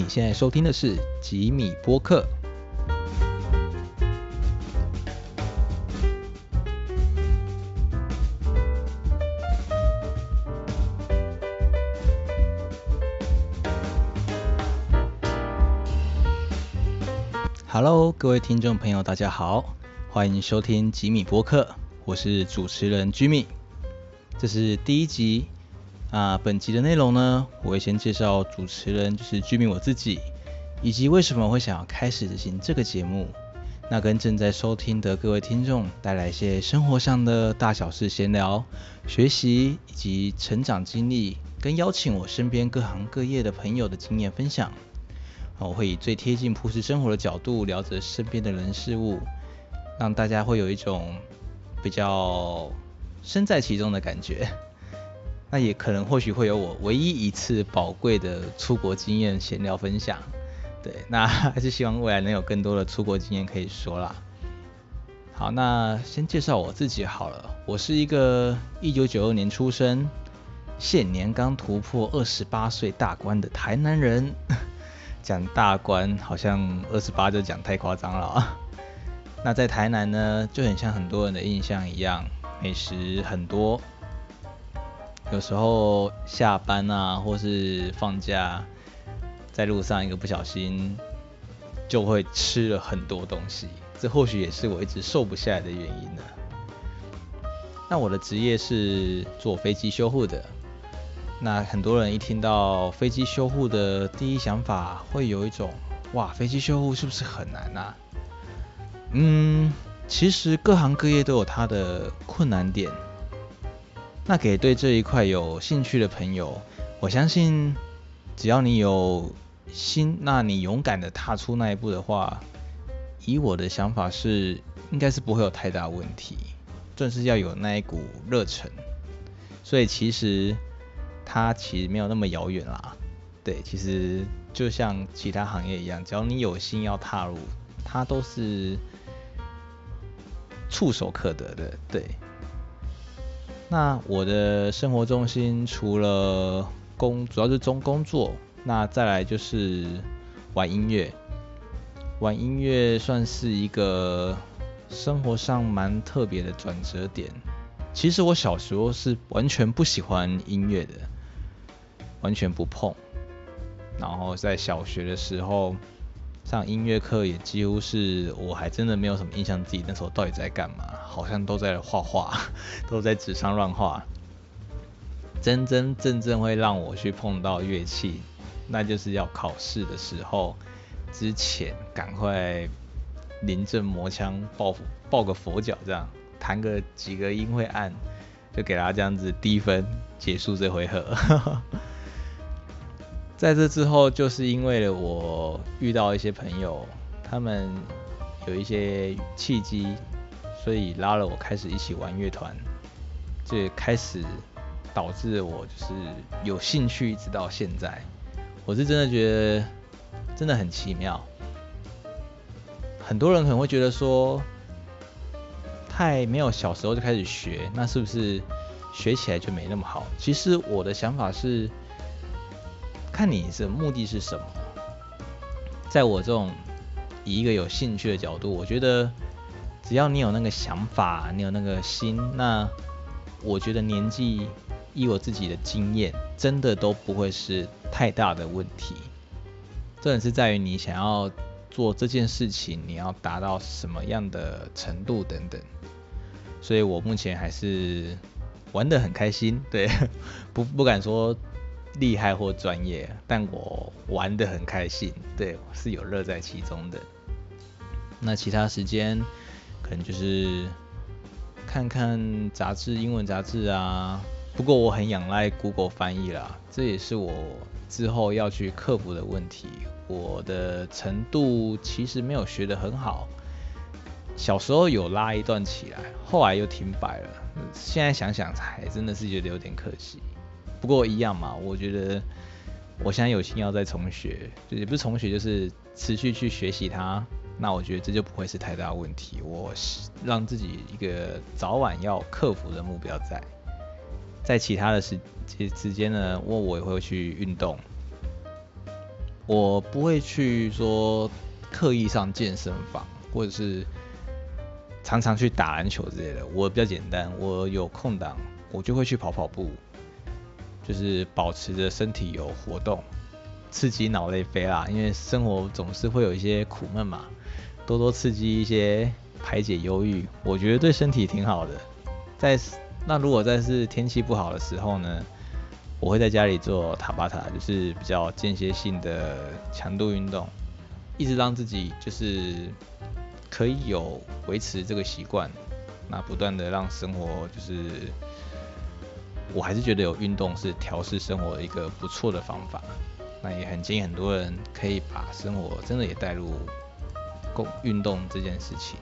你现在收听的是吉米播客。Hello，各位听众朋友，大家好，欢迎收听吉米播客，我是主持人 Jimmy，这是第一集。啊，本集的内容呢，我会先介绍主持人，就是居民我自己，以及为什么会想要开始执行这个节目。那跟正在收听的各位听众带来一些生活上的大小事闲聊、学习以及成长经历，跟邀请我身边各行各业的朋友的经验分享。我会以最贴近朴实生活的角度聊着身边的人事物，让大家会有一种比较身在其中的感觉。那也可能或许会有我唯一一次宝贵的出国经验闲聊分享，对，那 还是希望未来能有更多的出国经验可以说啦。好，那先介绍我自己好了，我是一个一九九二年出生，现年刚突破二十八岁大关的台南人。讲大关好像二十八就讲太夸张了啊。那在台南呢，就很像很多人的印象一样，美食很多。有时候下班啊，或是放假，在路上一个不小心，就会吃了很多东西。这或许也是我一直瘦不下来的原因呢。那我的职业是做飞机修护的。那很多人一听到飞机修护的第一想法，会有一种哇，飞机修护是不是很难啊？嗯，其实各行各业都有它的困难点。那给对这一块有兴趣的朋友，我相信只要你有心，那你勇敢的踏出那一步的话，以我的想法是，应该是不会有太大问题。正是要有那一股热忱，所以其实它其实没有那么遥远啦。对，其实就像其他行业一样，只要你有心要踏入，它都是触手可得的。对。那我的生活重心除了工，主要是中工作，那再来就是玩音乐。玩音乐算是一个生活上蛮特别的转折点。其实我小时候是完全不喜欢音乐的，完全不碰。然后在小学的时候。上音乐课也几乎是我还真的没有什么印象，自己那时候到底在干嘛？好像都在画画，都在纸上乱画。真真正正会让我去碰到乐器，那就是要考试的时候之前，赶快临阵磨枪，抱抱个佛脚，这样弹个几个音会按，就给他这样子低分结束这回合。在这之后，就是因为我遇到一些朋友，他们有一些契机，所以拉了我开始一起玩乐团，这开始导致我就是有兴趣，一直到现在。我是真的觉得真的很奇妙。很多人可能会觉得说，太没有小时候就开始学，那是不是学起来就没那么好？其实我的想法是。看你的目的是什么，在我这种以一个有兴趣的角度，我觉得只要你有那个想法，你有那个心，那我觉得年纪以我自己的经验，真的都不会是太大的问题。重点是在于你想要做这件事情，你要达到什么样的程度等等。所以我目前还是玩得很开心，对，不不敢说。厉害或专业，但我玩的很开心，对，是有乐在其中的。那其他时间可能就是看看杂志，英文杂志啊。不过我很仰赖 Google 翻译啦，这也是我之后要去克服的问题。我的程度其实没有学得很好，小时候有拉一段起来，后来又停摆了。现在想想，才真的是觉得有点可惜。不过一样嘛，我觉得我现在有心要再重学，就也不是重学，就是持续去学习它。那我觉得这就不会是太大问题。我让自己一个早晚要克服的目标在，在其他的时时间呢，我我也会去运动。我不会去说刻意上健身房，或者是常常去打篮球之类的。我比较简单，我有空档我就会去跑跑步，就是保持着身体有活动，刺激脑内啡啦。因为生活总是会有一些苦闷嘛，多多刺激一些，排解忧郁，我觉得对身体挺好的。在那如果在是天气不好的时候呢？我会在家里做塔巴塔，就是比较间歇性的强度运动，一直让自己就是可以有维持这个习惯，那不断的让生活就是，我还是觉得有运动是调试生活一个不错的方法，那也很建议很多人可以把生活真的也带入共运动这件事情。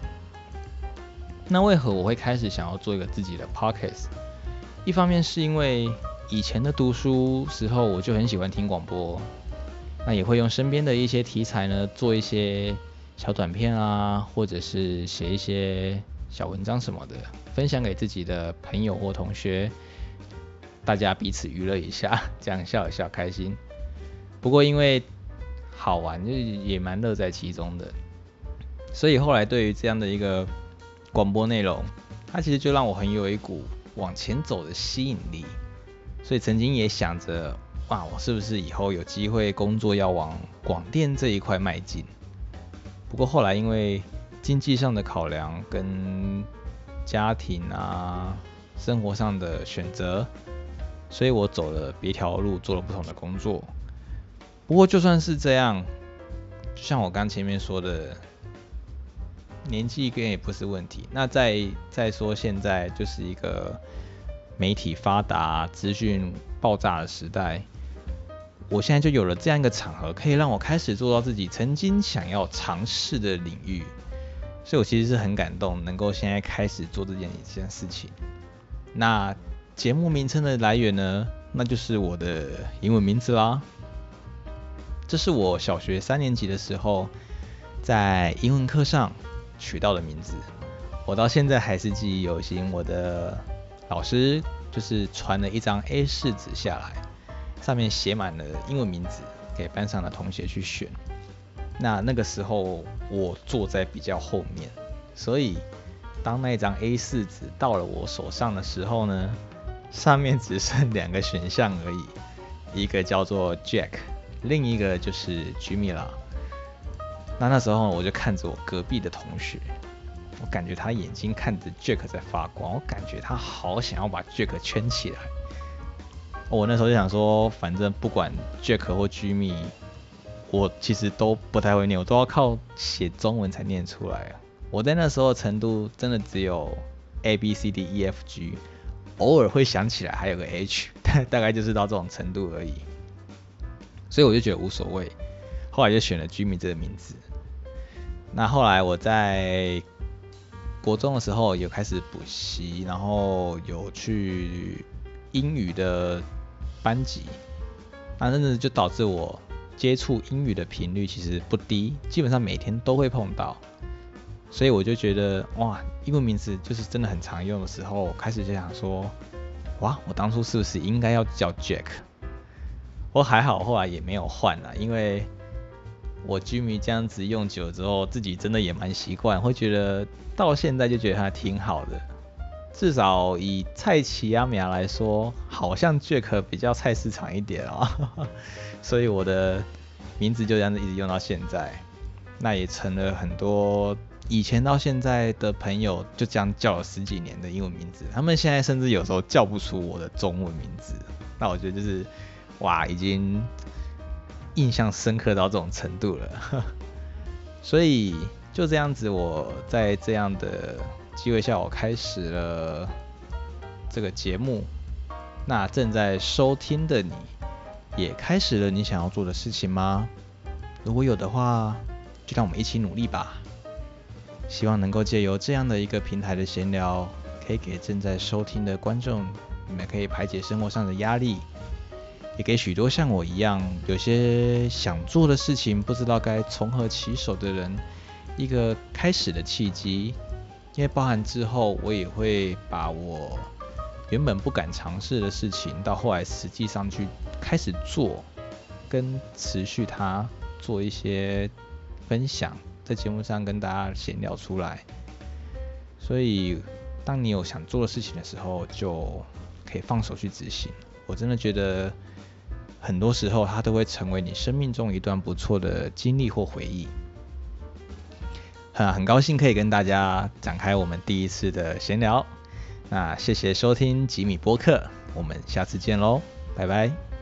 那为何我会开始想要做一个自己的 podcast？一方面是因为以前的读书时候，我就很喜欢听广播，那也会用身边的一些题材呢，做一些小短片啊，或者是写一些小文章什么的，分享给自己的朋友或同学，大家彼此娱乐一下，这样笑一笑开心。不过因为好玩，就也蛮乐在其中的，所以后来对于这样的一个广播内容，它其实就让我很有一股往前走的吸引力。所以曾经也想着，哇，我是不是以后有机会工作要往广电这一块迈进？不过后来因为经济上的考量跟家庭啊生活上的选择，所以我走了别条路，做了不同的工作。不过就算是这样，就像我刚前面说的，年纪跟也不是问题。那再再说现在就是一个。媒体发达、资讯爆炸的时代，我现在就有了这样一个场合，可以让我开始做到自己曾经想要尝试的领域，所以我其实是很感动，能够现在开始做这件一件事情。那节目名称的来源呢？那就是我的英文名字啦。这是我小学三年级的时候在英文课上取到的名字，我到现在还是记忆犹新。我的老师就是传了一张 A4 纸下来，上面写满了英文名字，给班上的同学去选。那那个时候我坐在比较后面，所以当那张 A4 纸到了我手上的时候呢，上面只剩两个选项而已，一个叫做 Jack，另一个就是 Jimmy 啦。那那时候我就看着我隔壁的同学。我感觉他眼睛看着 Jack 在发光，我感觉他好想要把 Jack 圈起来。我那时候就想说，反正不管 Jack 或 Jimmy，我其实都不太会念，我都要靠写中文才念出来啊。我在那时候程度真的只有 A B C D E F G，偶尔会想起来还有个 H，大大概就是到这种程度而已。所以我就觉得无所谓，后来就选了 Jimmy 这个名字。那后来我在国中的时候有开始补习，然后有去英语的班级，那真的就导致我接触英语的频率其实不低，基本上每天都会碰到，所以我就觉得哇，英文名字就是真的很常用的时候，开始就想说，哇，我当初是不是应该要叫 Jack？我还好，后来也没有换了，因为。我居民这样子用久了之后，自己真的也蛮习惯，会觉得到现在就觉得它挺好的。至少以菜奇阿米亚来说，好像 Jack 比较菜市场一点啊，所以我的名字就这样子一直用到现在。那也成了很多以前到现在的朋友就这样叫了十几年的英文名字，他们现在甚至有时候叫不出我的中文名字。那我觉得就是哇，已经。印象深刻到这种程度了，所以就这样子，我在这样的机会下，我开始了这个节目。那正在收听的你，也开始了你想要做的事情吗？如果有的话，就让我们一起努力吧。希望能够借由这样的一个平台的闲聊，可以给正在收听的观众，你们可以排解生活上的压力。也给许多像我一样有些想做的事情不知道该从何起手的人一个开始的契机，因为包含之后我也会把我原本不敢尝试的事情，到后来实际上去开始做，跟持续它做一些分享，在节目上跟大家闲聊出来。所以，当你有想做的事情的时候，就可以放手去执行。我真的觉得，很多时候它都会成为你生命中一段不错的经历或回忆。很，很高兴可以跟大家展开我们第一次的闲聊。那谢谢收听吉米播客，我们下次见喽，拜拜。